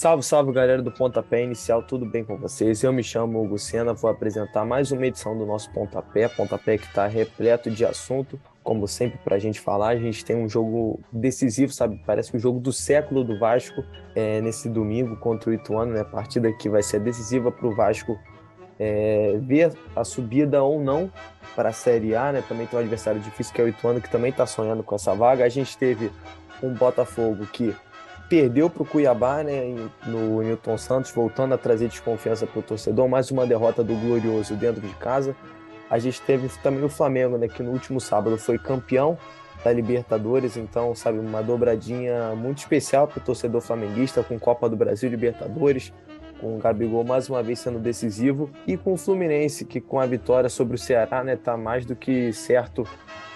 Salve, salve galera do Pontapé Inicial, tudo bem com vocês? Eu me chamo Hugo vou apresentar mais uma edição do nosso Pontapé, Pontapé que está repleto de assunto, como sempre para a gente falar, a gente tem um jogo decisivo, sabe? Parece o jogo do século do Vasco é, nesse domingo contra o Ituano, né? Partida que vai ser decisiva para o Vasco é, ver a subida ou não para a Série A, né? Também tem um adversário difícil que é o Ituano, que também está sonhando com essa vaga. A gente teve um Botafogo que perdeu para o Cuiabá, né, no Newton Santos, voltando a trazer desconfiança para o torcedor, mais uma derrota do Glorioso dentro de casa. A gente teve também o Flamengo, né, que no último sábado foi campeão da Libertadores, então, sabe, uma dobradinha muito especial para o torcedor flamenguista, com Copa do Brasil, Libertadores, com o Gabigol mais uma vez sendo decisivo, e com o Fluminense, que com a vitória sobre o Ceará, né, tá mais do que certo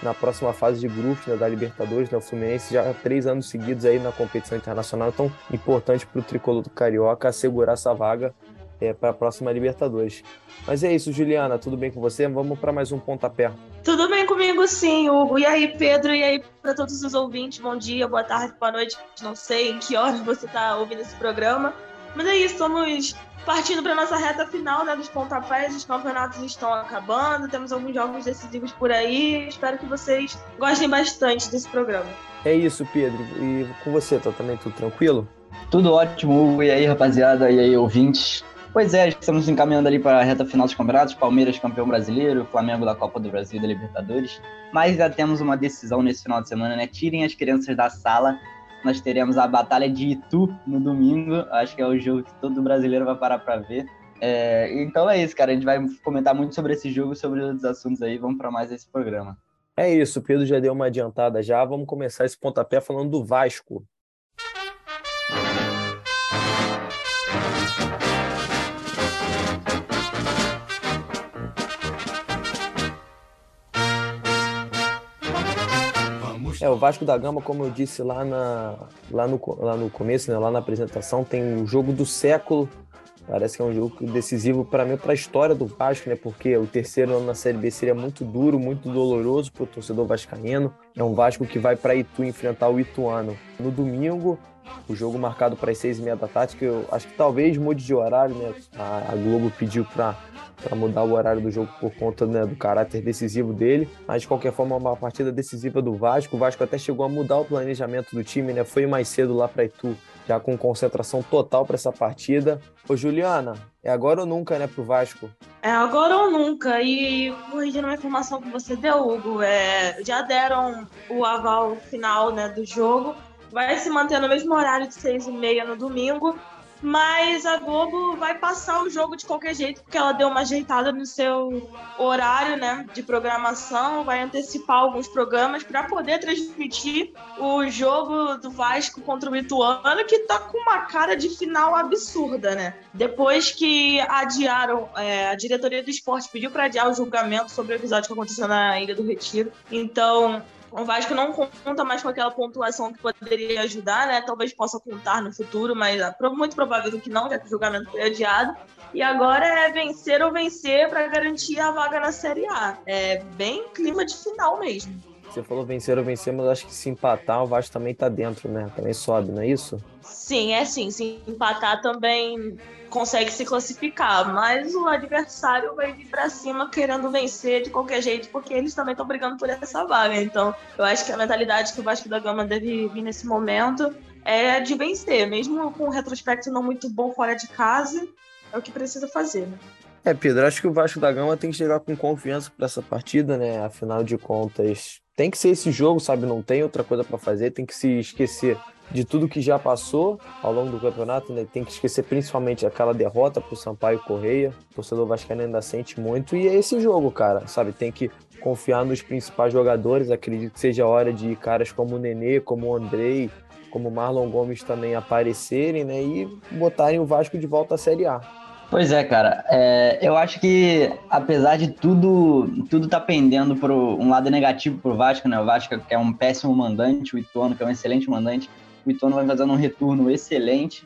na próxima fase de grupos né, da Libertadores. Né, o Fluminense já há três anos seguidos aí na competição internacional, então importante para o tricolor do Carioca assegurar essa vaga é, para a próxima Libertadores. Mas é isso, Juliana, tudo bem com você? Vamos para mais um pontapé. Tudo bem comigo, sim, Hugo. E aí, Pedro? E aí, para todos os ouvintes, bom dia, boa tarde, boa noite. Não sei em que horas você está ouvindo esse programa. Mas é isso, estamos partindo para nossa reta final né, dos pontapés. Os campeonatos estão acabando, temos alguns jogos decisivos por aí. Espero que vocês gostem bastante desse programa. É isso, Pedro. E com você, tá também tudo tranquilo? Tudo ótimo, E aí, rapaziada? E aí, ouvintes? Pois é, estamos encaminhando ali para a reta final dos campeonatos. Palmeiras campeão brasileiro, Flamengo da Copa do Brasil e da Libertadores. Mas já temos uma decisão nesse final de semana, né? Tirem as crianças da sala nós teremos a Batalha de Itu no domingo. Acho que é o jogo que todo brasileiro vai parar para ver. É, então é isso, cara. A gente vai comentar muito sobre esse jogo, sobre outros assuntos aí. Vamos para mais esse programa. É isso, o Pedro já deu uma adiantada já. Vamos começar esse pontapé falando do Vasco. É, o Vasco da Gama, como eu disse lá, na, lá, no, lá no começo, né, lá na apresentação, tem o jogo do século. Parece que é um jogo decisivo para mim, para a história do Vasco, né? Porque o terceiro ano na Série B seria muito duro, muito doloroso para o torcedor vascaíno. É um Vasco que vai para Itu enfrentar o Ituano no domingo. O jogo marcado para as seis e meia da tarde, que eu acho que talvez mude de horário, né? A, a Globo pediu para mudar o horário do jogo por conta né, do caráter decisivo dele. Mas de qualquer forma, uma partida decisiva do Vasco. O Vasco até chegou a mudar o planejamento do time, né? Foi mais cedo lá para Itu, já com concentração total para essa partida. Ô Juliana, é agora ou nunca, né, pro Vasco? É agora ou nunca. E corrigindo uma informação que você deu, Hugo, é, já deram o aval final né, do jogo. Vai se manter no mesmo horário de seis e meia no domingo mas a Globo vai passar o jogo de qualquer jeito, porque ela deu uma ajeitada no seu horário né, de programação, vai antecipar alguns programas para poder transmitir o jogo do Vasco contra o Ituano, que tá com uma cara de final absurda, né? Depois que adiaram, é, a diretoria do esporte pediu para adiar o julgamento sobre o episódio que aconteceu na Ilha do Retiro. Então, o Vasco não conta mais com aquela pontuação que poderia ajudar, né? Talvez possa contar no futuro, mas é muito provável que não, já que o julgamento foi adiado. E agora é vencer ou vencer para garantir a vaga na Série A. É bem clima de final mesmo. Você falou vencer ou vencer, mas acho que se empatar, o Vasco também tá dentro, né? Também sobe, não é isso? Sim, é sim. Se empatar também consegue se classificar, mas o adversário vai vir para cima querendo vencer de qualquer jeito, porque eles também estão brigando por essa vaga. Então, eu acho que a mentalidade que o Vasco da Gama deve vir nesse momento é de vencer, mesmo com um retrospecto não muito bom fora de casa, é o que precisa fazer. Né? É, Pedro, acho que o Vasco da Gama tem que chegar com confiança para essa partida, né? Afinal de contas, tem que ser esse jogo, sabe? Não tem outra coisa para fazer, tem que se esquecer de tudo que já passou ao longo do campeonato, né? Tem que esquecer principalmente aquela derrota pro Sampaio Correia. O torcedor vascaíno ainda sente muito e é esse jogo, cara, sabe? Tem que confiar nos principais jogadores. Acredito que seja hora de caras como o Nenê, como o Andrei, como o Marlon Gomes também aparecerem, né? E botarem o Vasco de volta à Série A. Pois é, cara. É, eu acho que, apesar de tudo tudo tá pendendo por um lado negativo pro Vasco, né? O Vasco é um péssimo mandante, o Ituano que é um excelente mandante. O Ituano vai fazendo um retorno excelente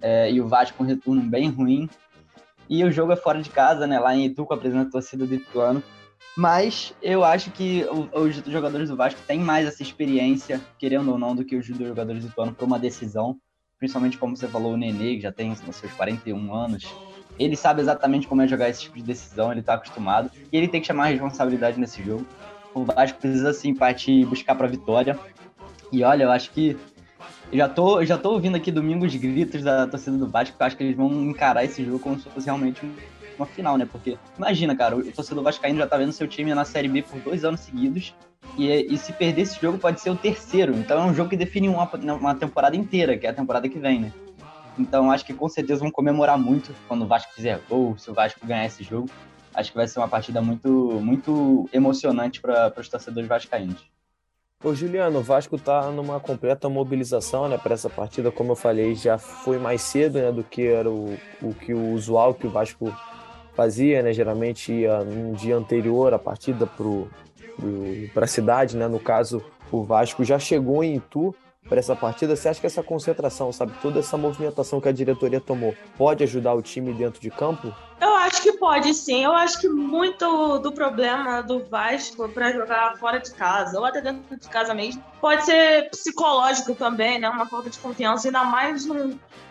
é, e o Vasco um retorno bem ruim. E o jogo é fora de casa, né? Lá em Itu, com a presença da torcida do Ituano. Mas eu acho que os jogadores do Vasco têm mais essa experiência, querendo ou não, do que os jogadores do Ituano para uma decisão. Principalmente como você falou, o Nenê, que já tem seus 41 anos, ele sabe exatamente como é jogar esse tipo de decisão, ele tá acostumado, e ele tem que chamar a responsabilidade nesse jogo. O Vasco precisa sim partir e buscar para vitória. E olha, eu acho que eu já tô, já tô ouvindo aqui domingo os gritos da torcida do Vasco, porque eu acho que eles vão encarar esse jogo como se fosse realmente uma final, né? Porque imagina, cara, o torcedor vascaíno já tá vendo seu time na Série B por dois anos seguidos, e, e se perder esse jogo pode ser o terceiro. Então é um jogo que define uma, uma temporada inteira, que é a temporada que vem, né? Então acho que com certeza vão comemorar muito quando o Vasco fizer gol, se o Vasco ganhar esse jogo. Acho que vai ser uma partida muito, muito emocionante para os torcedores vascaínos. Ô Juliano, o Vasco está numa completa mobilização né, para essa partida, como eu falei, já foi mais cedo né, do que era o, o que o usual que o Vasco fazia, né? Geralmente ia no dia anterior a partida para a cidade, né? No caso, o Vasco já chegou em Itu para essa partida. Você acha que essa concentração, sabe, toda essa movimentação que a diretoria tomou, pode ajudar o time dentro de campo? Eu acho que pode sim. Eu acho que muito do problema do Vasco para jogar fora de casa, ou até dentro de casa mesmo, pode ser psicológico também, né? Uma falta de confiança, ainda mais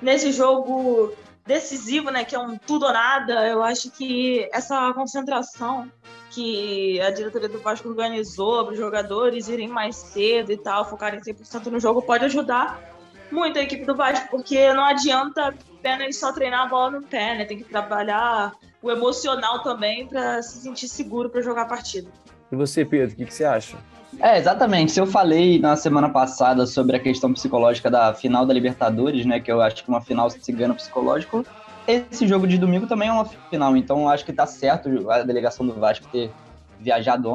nesse jogo decisivo, né? Que é um tudo ou nada. Eu acho que essa concentração que a diretoria do Vasco organizou para os jogadores irem mais cedo e tal, focarem 100% no jogo, pode ajudar muito a equipe do Vasco, porque não adianta apenas só treinar a bola no pé, né? Tem que trabalhar o emocional também para se sentir seguro para jogar a partida. E você, Pedro, o que, que você acha? É, exatamente. Se eu falei na semana passada sobre a questão psicológica da final da Libertadores, né? Que eu acho que uma final cigana psicológico, esse jogo de domingo também é uma final, então acho que tá certo a delegação do Vasco ter viajado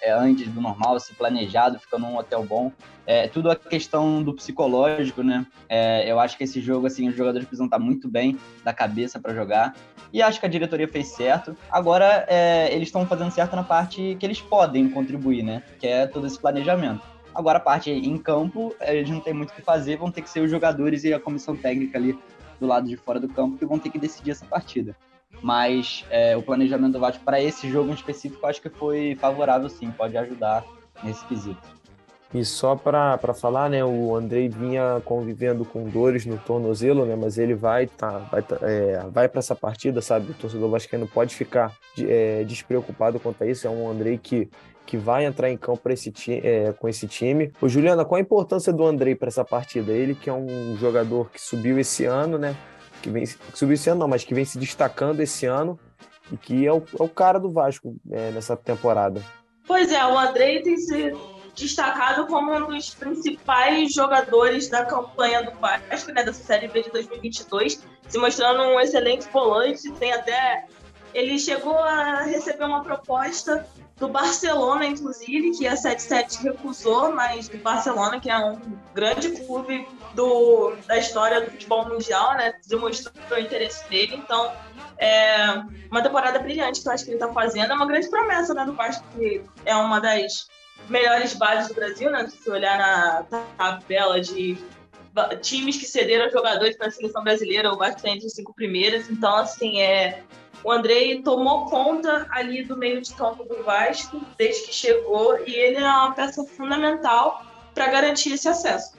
é, antes do normal, se planejado, ficando num hotel bom. É, tudo a questão do psicológico, né? É, eu acho que esse jogo, assim, os jogadores precisam estar muito bem da cabeça para jogar. E acho que a diretoria fez certo. Agora, é, eles estão fazendo certo na parte que eles podem contribuir, né? Que é todo esse planejamento. Agora, a parte em campo, eles não tem muito o que fazer, vão ter que ser os jogadores e a comissão técnica ali do lado de fora do campo que vão ter que decidir essa partida. Mas é, o planejamento do Vasco para esse jogo em específico acho que foi favorável sim, pode ajudar nesse quesito. E só para falar, né, o Andrei vinha convivendo com dores no tornozelo, né, mas ele vai tá, vai, tá, é, vai para essa partida, sabe? O torcedor vascaíno pode ficar é, despreocupado quanto a isso. É um Andrei que que vai entrar em campo esse é, com esse time. Ô, Juliana, qual a importância do Andrei para essa partida? Ele que é um jogador que subiu esse ano, né? Que, vem, subiu esse ano não, mas que vem se destacando esse ano e que é o, é o cara do Vasco é, nessa temporada. Pois é, o Andrei tem se destacado como um dos principais jogadores da campanha do Vasco, né, dessa Série B de 2022, se mostrando um excelente volante, tem até ele chegou a receber uma proposta do Barcelona, inclusive, que a 77 recusou, mas do Barcelona, que é um grande clube do, da história do futebol mundial, né? Demonstrou o interesse dele. Então, é uma temporada brilhante que eu acho que ele está fazendo. É uma grande promessa, né? Do Vasco, que é uma das melhores bases do Brasil, né? Se olhar na tabela de times que cederam jogadores para a seleção brasileira, o Vasco está entre os cinco primeiros. Então, assim, é o Andrei tomou conta ali do meio de campo do Vasco desde que chegou e ele é uma peça fundamental para garantir esse acesso.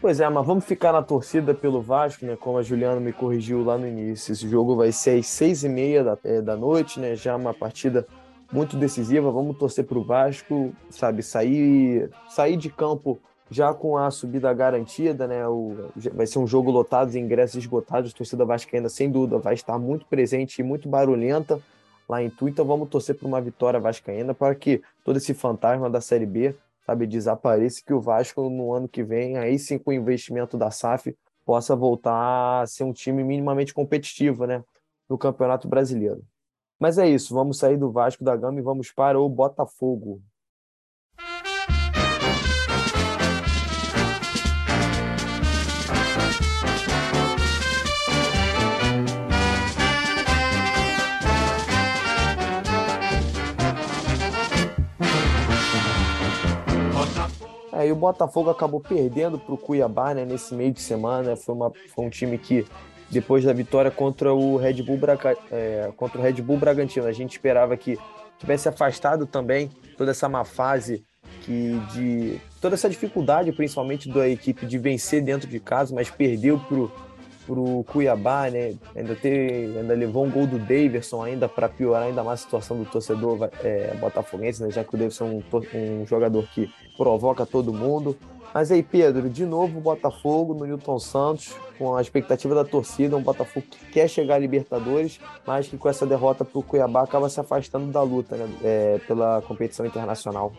Pois é, mas vamos ficar na torcida pelo Vasco, né? Como a Juliana me corrigiu lá no início. Esse jogo vai ser às seis e meia da, é, da noite, né? Já uma partida muito decisiva. Vamos torcer para o Vasco, sabe? Sair, sair de campo já com a subida garantida, né? O, vai ser um jogo lotado de ingressos esgotados. A torcida vascaína, sem dúvida, vai estar muito presente e muito barulhenta lá em Tu. Então vamos torcer por uma vitória vascaína para que todo esse fantasma da Série B, sabe, desapareça que o Vasco no ano que vem, aí sim com o investimento da SAF, possa voltar a ser um time minimamente competitivo, né? No Campeonato Brasileiro. Mas é isso, vamos sair do Vasco da Gama e vamos para o Botafogo. Aí o Botafogo acabou perdendo para o Cuiabá né, nesse meio de semana. Foi, uma, foi um time que, depois da vitória contra o Red Bull, Braga, é, contra o Red Bull Bragantino, a gente esperava que tivesse afastado também toda essa má fase que de toda essa dificuldade, principalmente da equipe de vencer dentro de casa, mas perdeu pro pro Cuiabá, né? Ainda ter, ainda levou um gol do Daverson ainda para piorar ainda mais a situação do torcedor é, botafoguense, né? Já que o Daverson é um, um jogador que provoca todo mundo. Mas aí, Pedro, de novo o Botafogo no Newton Santos, com a expectativa da torcida, um Botafogo que quer chegar à Libertadores, mas que com essa derrota para o Cuiabá acaba se afastando da luta né, é, pela competição internacional.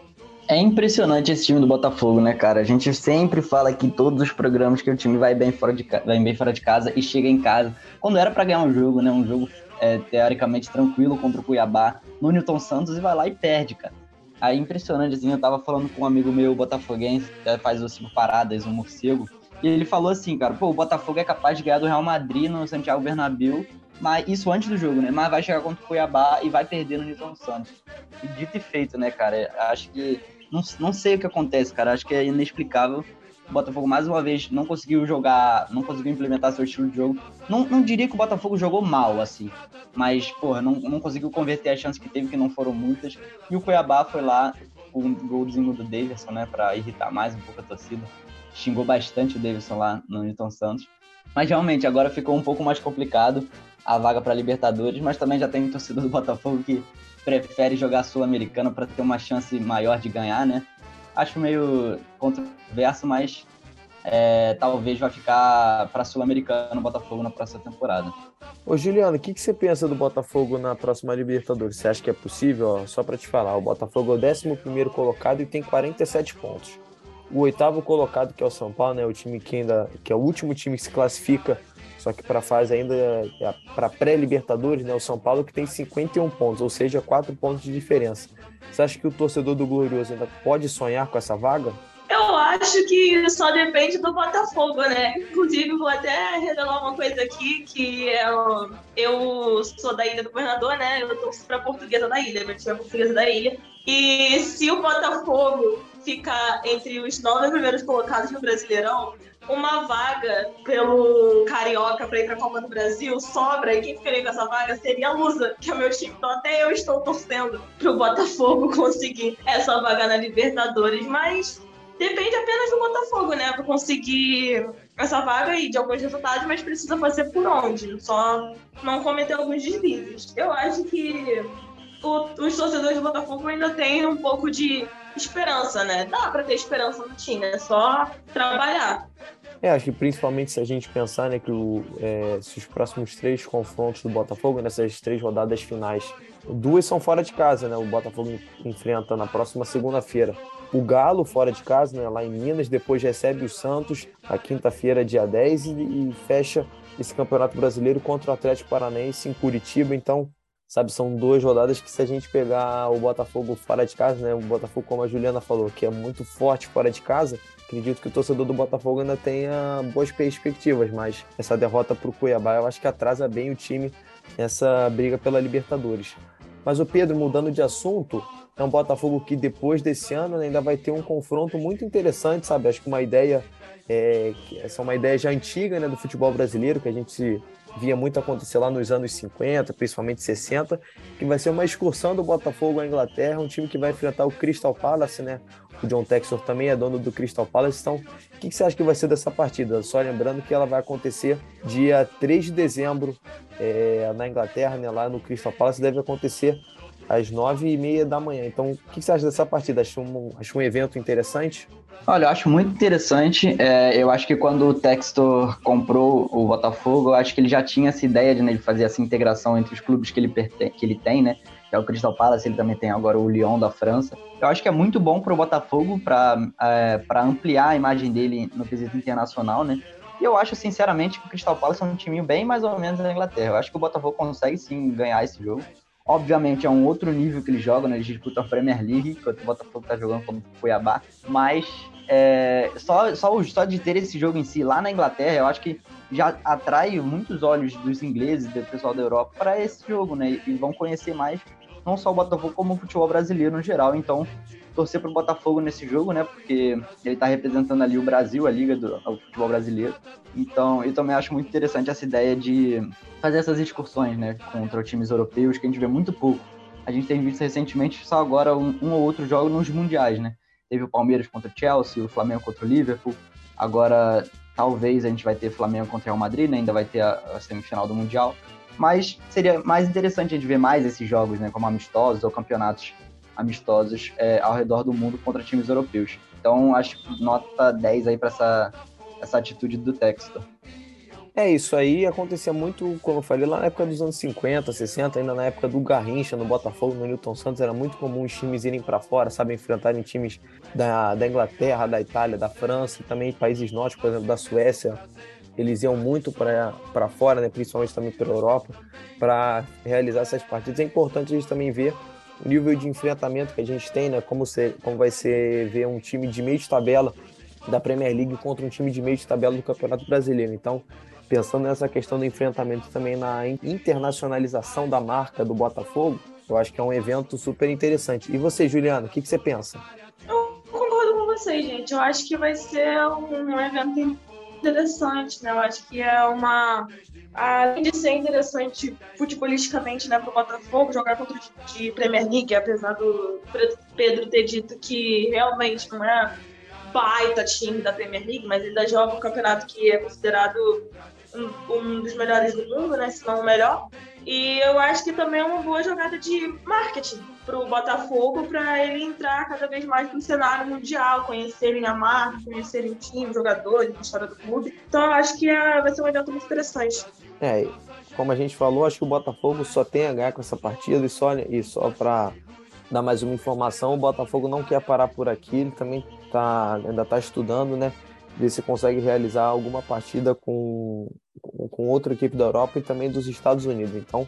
É impressionante esse time do Botafogo, né, cara? A gente sempre fala aqui em todos os programas que o time vai bem fora de, vai bem fora de casa e chega em casa. Quando era para ganhar um jogo, né? Um jogo é, teoricamente tranquilo contra o Cuiabá, no Newton Santos e vai lá e perde, cara. Aí impressionante, assim, eu tava falando com um amigo meu botafoguense, que faz o Cinco Paradas, um morcego, e ele falou assim, cara, pô, o Botafogo é capaz de ganhar do Real Madrid no Santiago Bernabéu, mas isso antes do jogo, né? Mas vai chegar contra o Cuiabá e vai perder no Newton Santos. Dito e feito, né, cara? Acho que. Não, não sei o que acontece, cara. Acho que é inexplicável. O Botafogo, mais uma vez, não conseguiu jogar, não conseguiu implementar seu estilo de jogo. Não, não diria que o Botafogo jogou mal, assim. Mas, porra, não, não conseguiu converter as chances que teve, que não foram muitas. E o Cuiabá foi lá, com o golzinho do Davidson, né? Pra irritar mais um pouco a torcida xingou bastante o Davidson lá no Newton Santos. Mas realmente agora ficou um pouco mais complicado a vaga para Libertadores, mas também já tem torcedor do Botafogo que prefere jogar Sul-Americano para ter uma chance maior de ganhar, né? Acho meio controverso, mas é, talvez vai ficar para Sul-Americano Botafogo na próxima temporada. Ô Juliano, o que, que você pensa do Botafogo na próxima Libertadores? Você acha que é possível? Ó, só para te falar, o Botafogo é o 11 colocado e tem 47 pontos o oitavo colocado, que é o São Paulo, né? O time que ainda que é o último time que se classifica, só que para a fase ainda é para pré-Libertadores, né? O São Paulo que tem 51 pontos, ou seja, 4 pontos de diferença. Você acha que o torcedor do Glorioso ainda pode sonhar com essa vaga? Eu acho que só depende do Botafogo, né? Inclusive, vou até revelar uma coisa aqui, que eu, eu sou da Ilha do Governador, né? Eu torço pra Portuguesa da Ilha, meu time é Portuguesa da Ilha. E se o Botafogo ficar entre os nove primeiros colocados no Brasileirão, uma vaga pelo Carioca para ir para a Copa do Brasil sobra e quem ficaria com essa vaga seria a Lusa, que é o meu time. Então até eu estou torcendo para o Botafogo conseguir essa vaga na Libertadores, mas depende apenas do Botafogo, né, para conseguir essa vaga e de alguns resultados, mas precisa fazer por onde, só não cometer alguns deslizes. Eu acho que o, os torcedores do Botafogo ainda têm um pouco de esperança, né? Dá para ter esperança no time, é só trabalhar. É, acho que principalmente se a gente pensar né, que o, é, se os próximos três confrontos do Botafogo, nessas três rodadas finais, duas são fora de casa, né? O Botafogo enfrenta na próxima segunda-feira o Galo fora de casa, né, lá em Minas, depois recebe o Santos na quinta-feira, dia 10, e, e fecha esse Campeonato Brasileiro contra o Atlético Paranaense em Curitiba. Então, sabe? São duas rodadas que se a gente pegar o Botafogo fora de casa, né? O Botafogo, como a Juliana falou, que é muito forte fora de casa, acredito que o torcedor do Botafogo ainda tenha boas perspectivas, mas essa derrota para o Cuiabá eu acho que atrasa bem o time nessa briga pela Libertadores. Mas o Pedro, mudando de assunto, é um Botafogo que depois desse ano ainda vai ter um confronto muito interessante, sabe? Acho que uma ideia, é, essa é uma ideia já antiga né, do futebol brasileiro, que a gente via muito acontecer lá nos anos 50, principalmente 60, que vai ser uma excursão do Botafogo à Inglaterra, um time que vai enfrentar o Crystal Palace, né? O John Texor também é dono do Crystal Palace, então o que você acha que vai ser dessa partida? Só lembrando que ela vai acontecer dia 3 de dezembro é, na Inglaterra, né? Lá no Crystal Palace, deve acontecer às nove e meia da manhã. Então, o que você acha dessa partida? Acho um, acho um evento interessante? Olha, eu acho muito interessante. É, eu acho que quando o Textor comprou o Botafogo, eu acho que ele já tinha essa ideia de, né, de fazer essa integração entre os clubes que ele, que ele tem, né? Que é o Crystal Palace, ele também tem agora o Lyon da França. Eu acho que é muito bom para o Botafogo para é, ampliar a imagem dele no quesito internacional, né? E eu acho, sinceramente, que o Crystal Palace é um time bem mais ou menos da Inglaterra. Eu acho que o Botafogo consegue sim ganhar esse jogo. Obviamente é um outro nível que eles jogam, né? Eles disputam a Premier League, enquanto o Botafogo tá jogando como Cuiabá. Mas é, só, só, só de ter esse jogo em si lá na Inglaterra, eu acho que já atrai muitos olhos dos ingleses, do pessoal da Europa, para esse jogo, né? E vão conhecer mais não só o Botafogo, como o futebol brasileiro no geral. Então, torcer para o Botafogo nesse jogo, né? Porque ele está representando ali o Brasil, a liga do futebol brasileiro. Então, eu também acho muito interessante essa ideia de fazer essas excursões, né? Contra times europeus, que a gente vê muito pouco. A gente tem visto recentemente só agora um, um ou outro jogo nos mundiais, né? Teve o Palmeiras contra o Chelsea, o Flamengo contra o Liverpool. Agora, talvez a gente vai ter Flamengo contra o Real Madrid, né? ainda vai ter a, a semifinal do Mundial. Mas seria mais interessante a gente ver mais esses jogos, né? Como amistosos ou campeonatos amistosos é, ao redor do mundo contra times europeus. Então, acho que nota 10 aí para essa, essa atitude do Textor. É, isso aí acontecia muito, como eu falei, lá na época dos anos 50, 60, ainda na época do Garrincha, no Botafogo, no Newton Santos, era muito comum os times irem para fora, sabe, enfrentarem times da, da Inglaterra, da Itália, da França, e também países nórdicos, por exemplo, da Suécia. Eles iam muito para fora, né, principalmente também para a Europa, para realizar essas partidas. É importante a gente também ver nível de enfrentamento que a gente tem, né, como, ser, como vai ser ver um time de meio de tabela da Premier League contra um time de meio de tabela do Campeonato Brasileiro. Então, pensando nessa questão do enfrentamento também na internacionalização da marca do Botafogo, eu acho que é um evento super interessante. E você, Juliana, o que, que você pensa? Eu concordo com vocês, gente. Eu acho que vai ser um evento interessante, né? Eu acho que é uma. Além de ser interessante futebolisticamente né, para o Botafogo jogar contra o de Premier League, apesar do Pedro ter dito que realmente não é baita time da Premier League, mas ainda joga um campeonato que é considerado um, um dos melhores do mundo, né? Se não o melhor. E eu acho que também é uma boa jogada de marketing para o Botafogo, para ele entrar cada vez mais no cenário mundial, conhecerem a marca, conhecerem o time, jogadores, a história do clube. Então eu acho que é, vai ser um evento muito interessante. É, como a gente falou, acho que o Botafogo só tem a ganhar com essa partida e só, e só para dar mais uma informação, o Botafogo não quer parar por aqui, ele também tá, ainda está estudando, né? ver se consegue realizar alguma partida com, com outra equipe da Europa e também dos Estados Unidos. Então,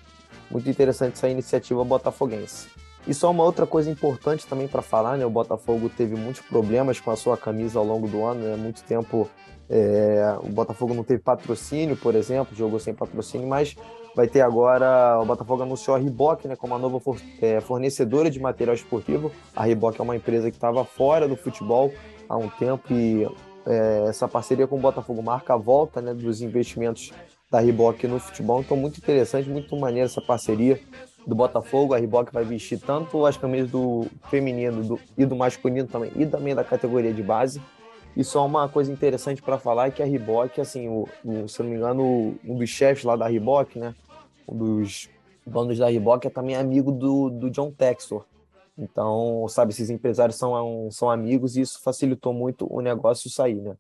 muito interessante essa iniciativa botafoguense. E só uma outra coisa importante também para falar, né? O Botafogo teve muitos problemas com a sua camisa ao longo do ano, né? Muito tempo é, o Botafogo não teve patrocínio, por exemplo, jogou sem patrocínio, mas vai ter agora. O Botafogo anunciou a Reebok né, como a nova for, é, fornecedora de material esportivo. A Reebok é uma empresa que estava fora do futebol há um tempo e é, essa parceria com o Botafogo marca a volta né, dos investimentos da Reebok no futebol. Então, muito interessante, muito maneira essa parceria do Botafogo. A Reebok vai vestir tanto as camisas do feminino do, e do masculino também, e também da categoria de base. E só uma coisa interessante para falar é que a Reebok, assim, o, o, se não me engano, um dos chefes lá da Reebok, né, um dos donos da Reebok é também amigo do, do John Textor. Então, sabe, esses empresários são, são amigos e isso facilitou muito o negócio sair, né?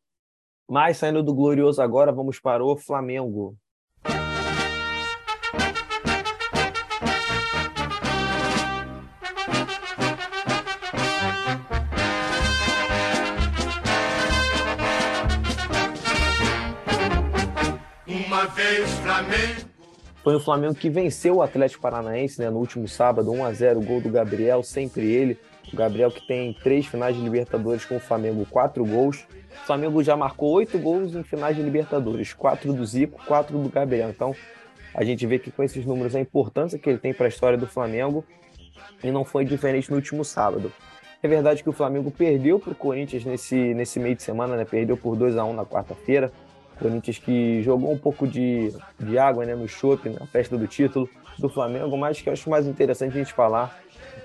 Mas saindo do glorioso agora, vamos para o Flamengo. Foi o Flamengo que venceu o Atlético Paranaense né, no último sábado, 1 a 0 o gol do Gabriel, sempre ele. O Gabriel que tem três finais de Libertadores com o Flamengo, quatro gols. O Flamengo já marcou oito gols em finais de Libertadores, quatro do Zico, quatro do Gabriel. Então a gente vê que com esses números a importância que ele tem para a história do Flamengo e não foi diferente no último sábado. É verdade que o Flamengo perdeu para o Corinthians nesse, nesse meio de semana, né? Perdeu por 2 a 1 na quarta-feira. Corinthians que jogou um pouco de, de água né, no chope, na festa do título do Flamengo, mas que eu acho mais interessante a gente falar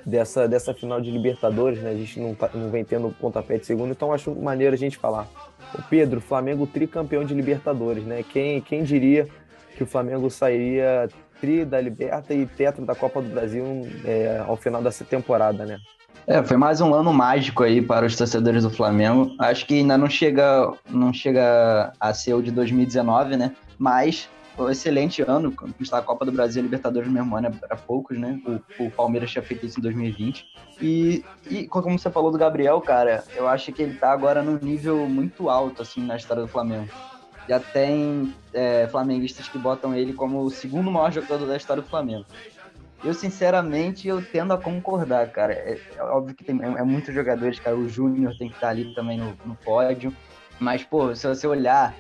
dessa, dessa final de Libertadores, né? A gente não, tá, não vem tendo pontapé de segundo, então acho maneiro a gente falar. O Pedro, Flamengo tricampeão de Libertadores, né? Quem, quem diria que o Flamengo sairia tri da Liberta e tetra da Copa do Brasil é, ao final dessa temporada, né? É, foi mais um ano mágico aí para os torcedores do Flamengo. Acho que ainda não chega, não chega a ser o de 2019, né? Mas foi um excelente ano, conquistar a Copa do Brasil e Libertadores mesmo ano era poucos, né? O, o, Palmeiras tinha feito isso em 2020. E, e como você falou do Gabriel, cara, eu acho que ele tá agora num nível muito alto, assim, na história do Flamengo. Já tem é, flamenguistas que botam ele como o segundo maior jogador da história do Flamengo. Eu, sinceramente, eu tendo a concordar, cara. É, é óbvio que tem é, é muitos jogadores, cara. O Júnior tem que estar ali também no, no pódio. Mas, pô, se você olhar,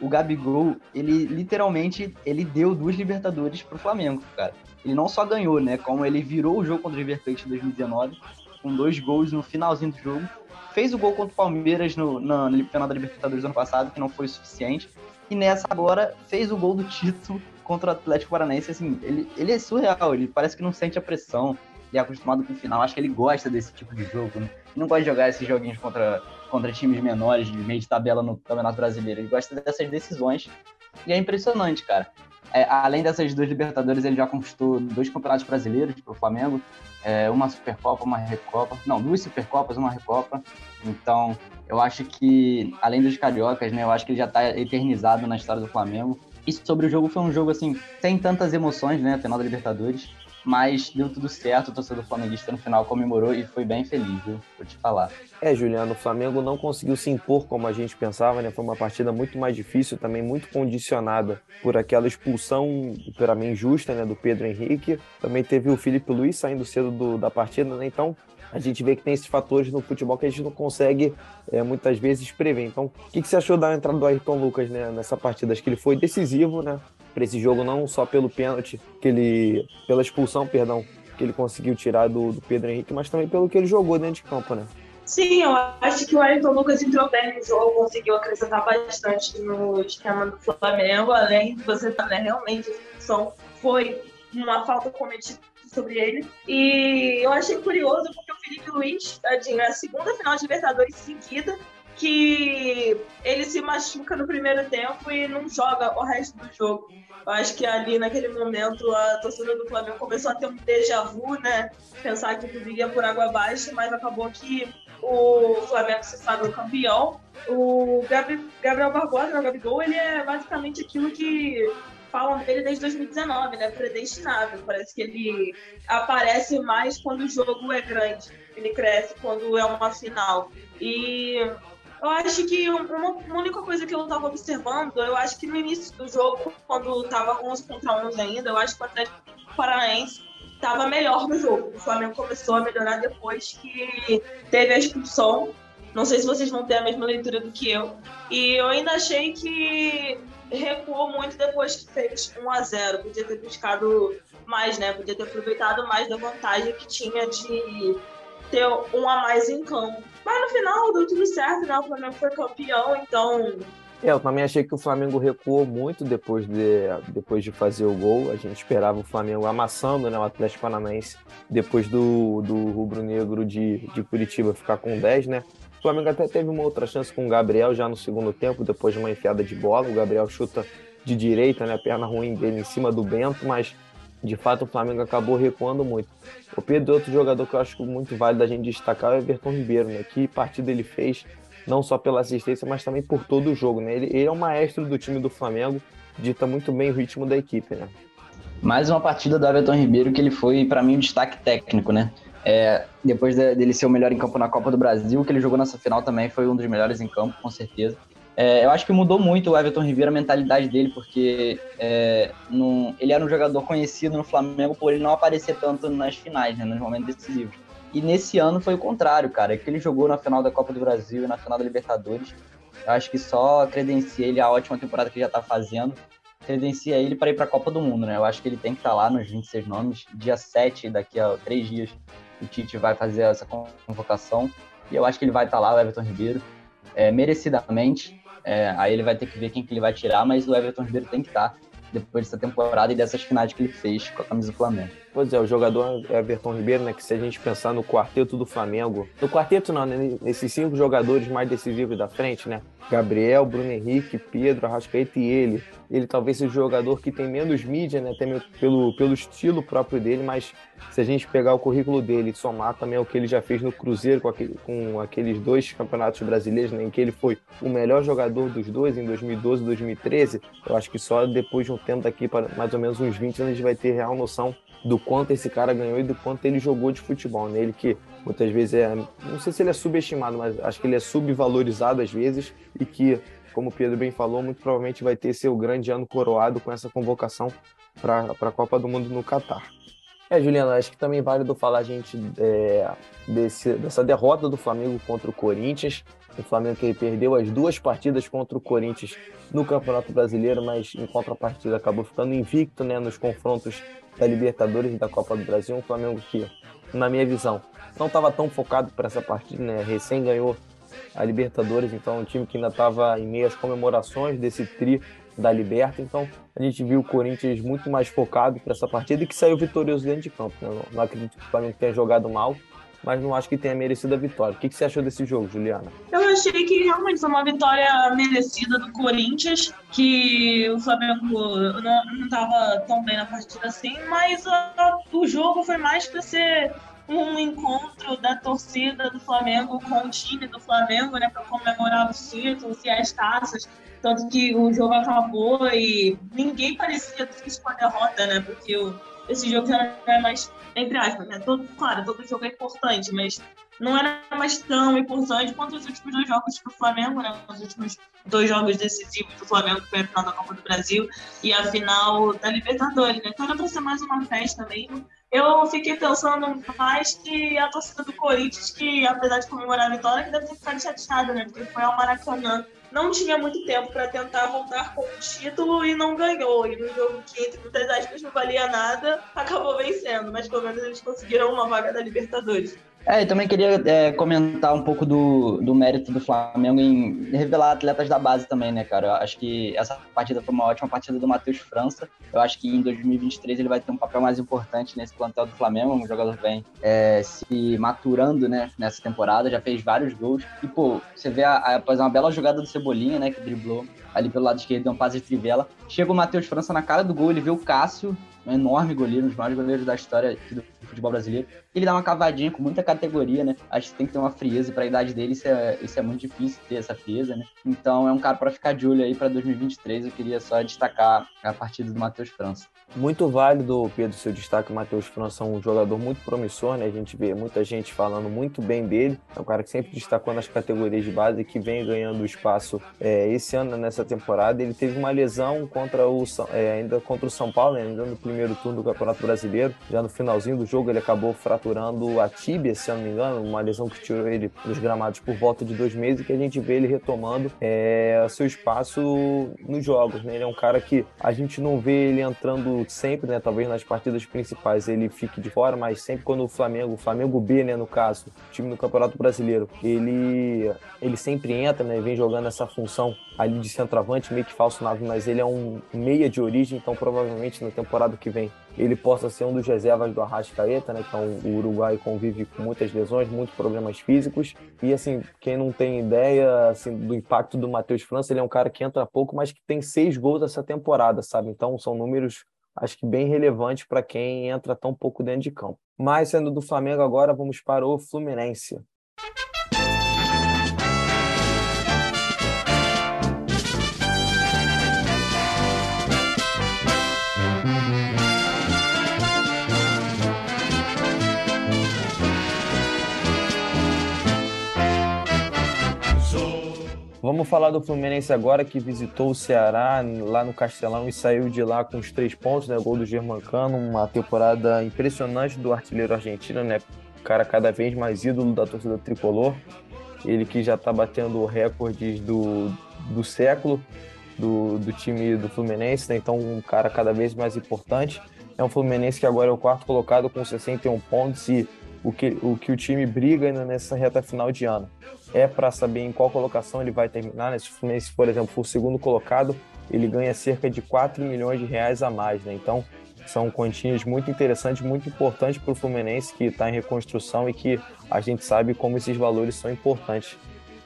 o Gabigol, ele literalmente ele deu duas Libertadores pro Flamengo, cara. Ele não só ganhou, né? Como ele virou o jogo contra o River Plate em 2019, com dois gols no finalzinho do jogo. Fez o gol contra o Palmeiras no, no, no final da Libertadores ano passado, que não foi o suficiente. E nessa agora fez o gol do título contra o Atlético Paranaense, assim, ele, ele é surreal, ele parece que não sente a pressão. é acostumado com o final. Acho que ele gosta desse tipo de jogo. Né? Não gosta de jogar esses joguinhos contra, contra times menores, de meio de tabela no Campeonato Brasileiro. Ele gosta dessas decisões. E é impressionante, cara. É, além dessas duas Libertadores, ele já conquistou dois campeonatos brasileiros para o Flamengo, é, uma Supercopa, uma Recopa, não, duas Supercopas, uma Recopa. Então, eu acho que, além dos cariocas, né, eu acho que ele já está eternizado na história do Flamengo. E sobre o jogo, foi um jogo, assim, sem tantas emoções, né, final da Libertadores, mas deu tudo certo, o torcedor flamenguista no final comemorou e foi bem feliz, viu? Vou te falar. É, Juliano, o Flamengo não conseguiu se impor como a gente pensava, né? Foi uma partida muito mais difícil, também muito condicionada por aquela expulsão, para mim, injusta, né, do Pedro Henrique. Também teve o Felipe Luiz saindo cedo do, da partida, né? Então, a gente vê que tem esses fatores no futebol que a gente não consegue é, muitas vezes prever. Então, o que, que você achou da entrada do Ayrton Lucas né, nessa partida? Acho que ele foi decisivo, né? Para esse jogo, não só pelo pênalti, que ele. pela expulsão, perdão, que ele conseguiu tirar do, do Pedro Henrique, mas também pelo que ele jogou dentro de campo, né? Sim, eu acho que o Ayrton Lucas entrou bem no jogo, conseguiu acrescentar bastante no esquema do Flamengo, além de você estar né, realmente expulsão foi uma falta cometida sobre ele. E eu achei curioso Felipe Luiz, tadinho, é a segunda final de Libertadores seguida que ele se machuca no primeiro tempo e não joga o resto do jogo. Eu acho que ali naquele momento a torcida do Flamengo começou a ter um déjà vu, né? Pensar que tudo ia por água abaixo, mas acabou que o Flamengo se sagrou campeão. O Gabriel Barbosa, o Gabigol, ele é basicamente aquilo que falam dele desde 2019, né? Predestinado. Parece que ele aparece mais quando o jogo é grande. Ele cresce quando é uma final. E eu acho que uma, uma única coisa que eu estava observando, eu acho que no início do jogo, quando estava 11 contra 11 ainda, eu acho que o Atlético Paranaense estava melhor no jogo. O Flamengo começou a melhorar depois que teve a expulsão. Não sei se vocês vão ter a mesma leitura do que eu. E eu ainda achei que recuou muito depois que fez 1 a 0 Podia ter buscado mais, né? Podia ter aproveitado mais da vantagem que tinha de ter um a mais em campo. Mas no final deu tudo certo, né? O Flamengo foi campeão, então. É, eu também achei que o Flamengo recuou muito depois de, depois de fazer o gol. A gente esperava o Flamengo amassando né, o Atlético Paranaense depois do, do rubro-negro de, de Curitiba ficar com 10, né? Flamengo até teve uma outra chance com o Gabriel já no segundo tempo, depois de uma enfiada de bola. O Gabriel chuta de direita, né? Perna ruim dele em cima do Bento, mas de fato o Flamengo acabou recuando muito. O Pedro, outro jogador que eu acho muito válido a gente destacar é o Everton Ribeiro, né? Que partida ele fez, não só pela assistência, mas também por todo o jogo, né? Ele, ele é o maestro do time do Flamengo, dita muito bem o ritmo da equipe, né? Mais uma partida do Everton Ribeiro que ele foi, para mim, um destaque técnico, né? É, depois de, dele ser o melhor em campo na Copa do Brasil, que ele jogou nessa final também foi um dos melhores em campo, com certeza. É, eu acho que mudou muito o Everton Ribeiro, a mentalidade dele, porque é, ele era um jogador conhecido no Flamengo por ele não aparecer tanto nas finais, né, nos momentos decisivos. E nesse ano foi o contrário, cara, é que ele jogou na final da Copa do Brasil e na final da Libertadores. Eu acho que só credencia ele a ótima temporada que ele já tá fazendo, credencia ele para ir para a Copa do Mundo, né? Eu acho que ele tem que estar tá lá nos 26 nomes. Dia 7, daqui a três dias, o Tite vai fazer essa convocação. E eu acho que ele vai estar tá lá, o Everton Ribeiro, é, merecidamente. É, aí ele vai ter que ver quem que ele vai tirar, mas o Everton Ribeiro tem que estar tá depois dessa temporada e dessas finais que ele fez com a camisa do Flamengo. Pois é, o jogador Everton Ribeiro, né? Que se a gente pensar no quarteto do Flamengo, no quarteto não, né? Nesses cinco jogadores mais decisivos da frente, né? Gabriel, Bruno Henrique, Pedro, Arrascaeta e ele. Ele talvez seja o jogador que tem menos mídia, né? Até pelo, pelo estilo próprio dele, mas se a gente pegar o currículo dele e somar também o que ele já fez no Cruzeiro com, aquele, com aqueles dois campeonatos brasileiros, né? Em que ele foi o melhor jogador dos dois em 2012 e 2013, eu acho que só depois de um tempo daqui para mais ou menos uns 20 anos a gente vai ter real noção do quanto esse cara ganhou e do quanto ele jogou de futebol. Né? Ele que muitas vezes é. Não sei se ele é subestimado, mas acho que ele é subvalorizado às vezes e que, como o Pedro bem falou, muito provavelmente vai ter seu grande ano coroado com essa convocação para a Copa do Mundo no Catar. É, Juliana, acho que também é válido falar a gente é, desse, dessa derrota do Flamengo contra o Corinthians. O Flamengo que perdeu as duas partidas contra o Corinthians no Campeonato Brasileiro, mas em contrapartida acabou ficando invicto né, nos confrontos da Libertadores e da Copa do Brasil. Um Flamengo que, na minha visão, não estava tão focado para essa partida, né? Recém ganhou a Libertadores, então um time que ainda estava em meio às comemorações desse tri da Liberta. Então, a gente viu o Corinthians muito mais focado para essa partida e que saiu vitorioso dentro de campo. Né? Não acredito que o Flamengo tenha jogado mal, mas não acho que tenha merecido a vitória. O que, que você achou desse jogo, Juliana? Eu achei que realmente foi uma vitória merecida do Corinthians, que o Flamengo não estava tão bem na partida assim, mas uh, o jogo foi mais para ser um encontro da torcida do Flamengo com o time do Flamengo, né, para comemorar os títulos e as taças. Tanto que o jogo acabou e ninguém parecia triste com a derrota, né? Porque o, esse jogo já não é mais, entre aspas, né? Todo, claro, todo jogo é importante, mas não era mais tão importante quanto os últimos dois jogos do Flamengo, né? Os últimos dois jogos decisivos do Flamengo, que foi a final da Copa do Brasil e a final da Libertadores, né? Então era para ser mais uma festa mesmo eu fiquei pensando mais que a torcida do Corinthians, que apesar de comemorar a vitória, deve ter ficado chateada, né? Porque foi ao Maracanã. Não tinha muito tempo para tentar voltar com o título e não ganhou. E no jogo que, entre muitas aspas, não valia nada, acabou vencendo. Mas pelo menos eles conseguiram uma vaga da Libertadores. É, e também queria é, comentar um pouco do, do mérito do Flamengo em revelar atletas da base também, né, cara? Eu acho que essa partida foi uma ótima partida do Matheus França. Eu acho que em 2023 ele vai ter um papel mais importante nesse plantel do Flamengo. Um jogador vem é, se maturando, né, nessa temporada, já fez vários gols. E, pô, você vê a, a, uma bela jogada do Cebolinha, né, que driblou ali pelo lado esquerdo, deu um passe de trivela. Chega o Matheus França na cara do gol, ele vê o Cássio, um enorme goleiro, um dos maiores goleiros da história do futebol brasileiro. Ele dá uma cavadinha com muita categoria, né? Acho que tem que ter uma frieza para a idade dele, isso é, isso é muito difícil ter essa frieza, né? Então é um cara para ficar de olho aí para 2023. Eu queria só destacar a partida do Matheus França. Muito válido, Pedro, seu destaque. O Matheus França é um jogador muito promissor, né? A gente vê muita gente falando muito bem dele. É um cara que sempre destacou nas categorias de base e que vem ganhando espaço é, esse ano, nessa temporada. Ele teve uma lesão contra o, é, ainda contra o São Paulo, né? ainda no primeiro turno do Campeonato Brasileiro. Já no finalzinho do jogo, ele acabou fraturando a tíbia, se eu não me engano, uma lesão que tirou ele dos gramados por volta de dois meses que a gente vê ele retomando é, seu espaço nos jogos. Né? Ele é um cara que a gente não vê ele entrando sempre, né? Talvez nas partidas principais ele fique de fora, mas sempre quando o Flamengo, o Flamengo B, né, no caso, time do Campeonato Brasileiro, ele ele sempre entra, né, vem jogando essa função ali de centroavante, meio que falso nave, mas ele é um meia de origem, então provavelmente na temporada que vem ele possa ser um dos reservas do Arrascaeta, né, que é um, o Uruguai convive com muitas lesões, muitos problemas físicos, e assim, quem não tem ideia assim, do impacto do Matheus França, ele é um cara que entra pouco, mas que tem seis gols essa temporada, sabe? Então são números acho que bem relevante para quem entra tão pouco dentro de campo. Mas sendo do Flamengo agora, vamos para o Fluminense. Vamos falar do Fluminense agora, que visitou o Ceará lá no Castelão e saiu de lá com os três pontos, né? Gol do Germancano, uma temporada impressionante do artilheiro argentino, né? Cara cada vez mais ídolo da torcida tricolor. Ele que já está batendo recordes do, do século do, do time do Fluminense, né? Então, um cara cada vez mais importante. É um Fluminense que agora é o quarto colocado com 61 pontos e o que o, que o time briga nessa reta final de ano é para saber em qual colocação ele vai terminar. Né? Se o Fluminense, por exemplo, for o segundo colocado, ele ganha cerca de 4 milhões de reais a mais. Né? Então, são quantias muito interessantes, muito importantes para o Fluminense que está em reconstrução e que a gente sabe como esses valores são importantes.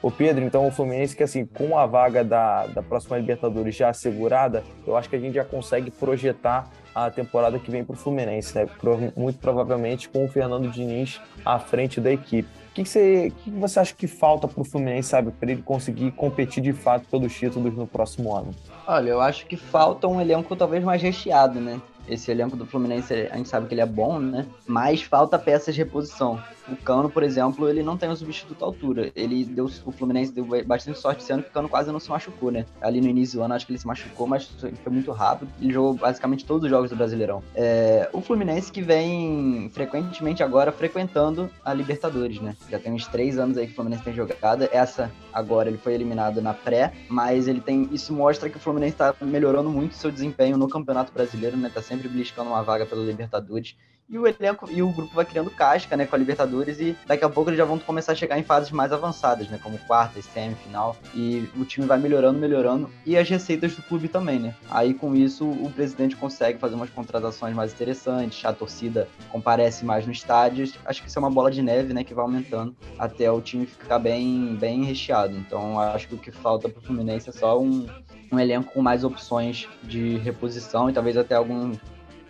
O Pedro, então o Fluminense que assim, com a vaga da, da próxima Libertadores já assegurada, eu acho que a gente já consegue projetar a temporada que vem para o Fluminense, né? muito provavelmente com o Fernando Diniz à frente da equipe que, que, você, que você acha que falta para o Fluminense, sabe, para ele conseguir competir de fato pelos títulos no próximo ano? Olha, eu acho que falta um elenco talvez mais recheado, né? Esse elenco do Fluminense, a gente sabe que ele é bom, né? Mas falta peças de reposição. O Cano, por exemplo, ele não tem um substituto à altura. Ele deu, o Fluminense deu bastante sorte ano que o Cano quase não se machucou, né? Ali no início do ano, acho que ele se machucou, mas foi muito rápido. Ele jogou basicamente todos os jogos do Brasileirão. É, o Fluminense que vem frequentemente agora frequentando a Libertadores, né? Já tem uns três anos aí que o Fluminense tem jogado. Essa agora ele foi eliminado na pré, mas ele tem. Isso mostra que o Fluminense está melhorando muito seu desempenho no Campeonato Brasileiro, né? Tá sempre beliscando uma vaga pela Libertadores. E o elenco e o grupo vai criando casca, né, com a Libertadores e daqui a pouco eles já vão começar a chegar em fases mais avançadas, né, como quartas, semifinal, e o time vai melhorando, melhorando e as receitas do clube também, né? Aí com isso o presidente consegue fazer umas contratações mais interessantes, a torcida comparece mais no estádio, acho que isso é uma bola de neve, né, que vai aumentando até o time ficar bem bem recheado. Então acho que o que falta pro Fluminense é só um um elenco com mais opções de reposição e talvez até algum,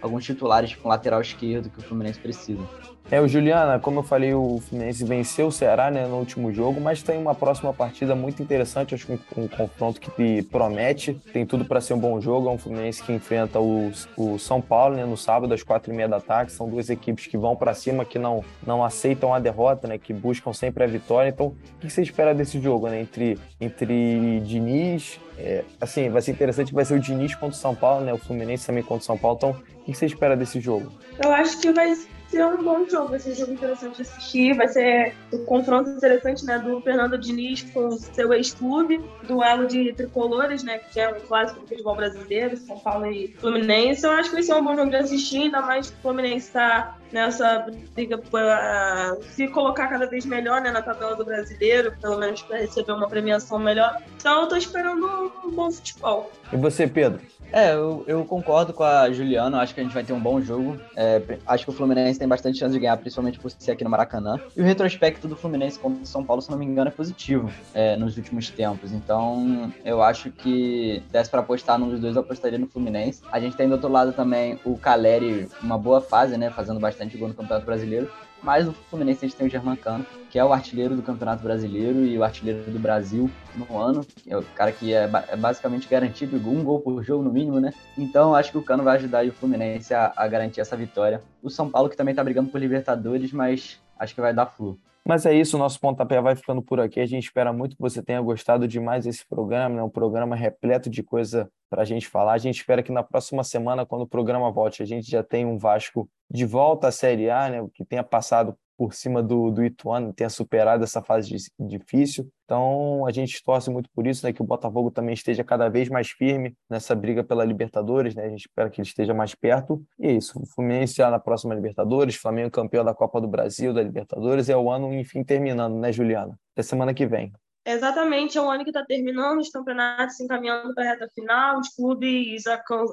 alguns titulares com lateral esquerdo que o Fluminense precisa. É, o Juliana, como eu falei, o Fluminense venceu o Ceará né, no último jogo, mas tem uma próxima partida muito interessante, acho que um, um confronto que promete, tem tudo para ser um bom jogo. É um Fluminense que enfrenta o, o São Paulo né, no sábado, às quatro e meia da tarde. São duas equipes que vão para cima, que não, não aceitam a derrota, né, que buscam sempre a vitória. Então, o que você espera desse jogo né, entre, entre Diniz? É, assim, vai ser interessante, vai ser o Diniz contra o São Paulo, né, o Fluminense também contra o São Paulo. Então, o que você espera desse jogo? Eu acho que vai ser um bom jogo, vai ser um jogo interessante de assistir, vai ser um confronto interessante, né, do Fernando Diniz com seu ex-clube, duelo de tricolores, né, que é um clássico do futebol brasileiro, São Paulo e Fluminense. Eu acho que vai ser um bom jogo de assistir, ainda mais que o Fluminense está nessa briga para se colocar cada vez melhor, né, na tabela do brasileiro, pelo menos para receber uma premiação melhor. Então eu tô esperando um bom futebol. E você, Pedro? É, eu, eu, concordo com a Juliana, acho que a gente vai ter um bom jogo. É, acho que o Fluminense tem bastante chance de ganhar, principalmente por ser aqui no Maracanã. E o retrospecto do Fluminense contra o São Paulo, se não me engano, é positivo é, nos últimos tempos. Então, eu acho que desse para apostar num dos dois, eu apostaria no Fluminense. A gente tem do outro lado também o Caleri, uma boa fase, né? Fazendo bastante gol no Campeonato Brasileiro. Mas no Fluminense a gente tem o Germancano, que é o artilheiro do Campeonato Brasileiro e o artilheiro do Brasil no ano. É o cara que é, é basicamente garantido um gol por jogo no mínimo, né? Então acho que o Cano vai ajudar o Fluminense a, a garantir essa vitória. O São Paulo que também tá brigando por Libertadores, mas acho que vai dar flu. Mas é isso, nosso pontapé vai ficando por aqui. A gente espera muito que você tenha gostado demais desse programa, né? um programa repleto de coisa para a gente falar. A gente espera que na próxima semana, quando o programa volte, a gente já tenha um Vasco de volta à Série A, né? que tenha passado por cima do, do Ituano, tenha superado essa fase difícil. Então, a gente torce muito por isso, né, que o Botafogo também esteja cada vez mais firme nessa briga pela Libertadores, né? A gente espera que ele esteja mais perto. E é isso, o Fluminense na próxima Libertadores, Flamengo campeão da Copa do Brasil, da Libertadores, é o ano, enfim, terminando, né, Juliana? Até semana que vem. Exatamente, é um ano que está terminando, os campeonatos se encaminhando para a reta final, os clubes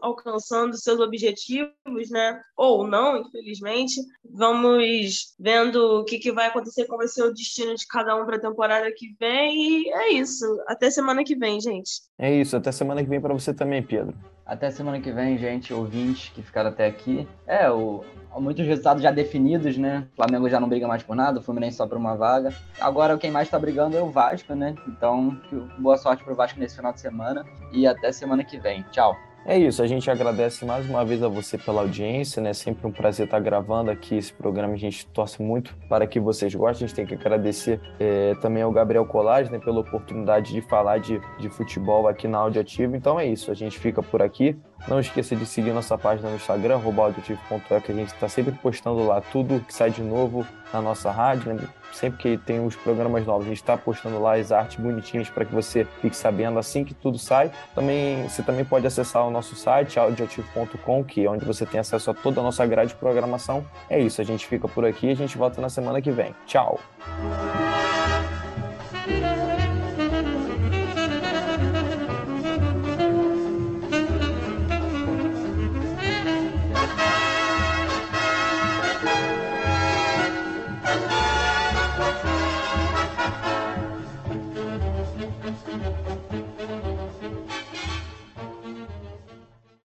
alcançando seus objetivos, né? Ou não, infelizmente. Vamos vendo o que, que vai acontecer, qual vai ser o destino de cada um para a temporada que vem. E é isso. Até semana que vem, gente. É isso, até semana que vem para você também, Pedro. Até semana que vem, gente, ouvintes que ficaram até aqui. É, o, muitos resultados já definidos, né? O Flamengo já não briga mais por nada, o Fluminense só por uma vaga. Agora quem mais tá brigando é o Vasco, né? Então, boa sorte pro Vasco nesse final de semana e até semana que vem. Tchau. É isso, a gente agradece mais uma vez a você pela audiência, né? Sempre um prazer estar gravando aqui esse programa. A gente torce muito para que vocês gostem. A gente tem que agradecer é, também ao Gabriel Colage, né? Pela oportunidade de falar de, de futebol aqui na Audioativo. Então é isso, a gente fica por aqui. Não esqueça de seguir nossa página no Instagram, audioativo.e, que a gente está sempre postando lá tudo que sai de novo na nossa rádio. Né? Sempre que tem os programas novos, a gente está postando lá as artes bonitinhas para que você fique sabendo assim que tudo sai. Também você também pode acessar o nosso site audioativo.com, que é onde você tem acesso a toda a nossa grade de programação. É isso, a gente fica por aqui e a gente volta na semana que vem. Tchau.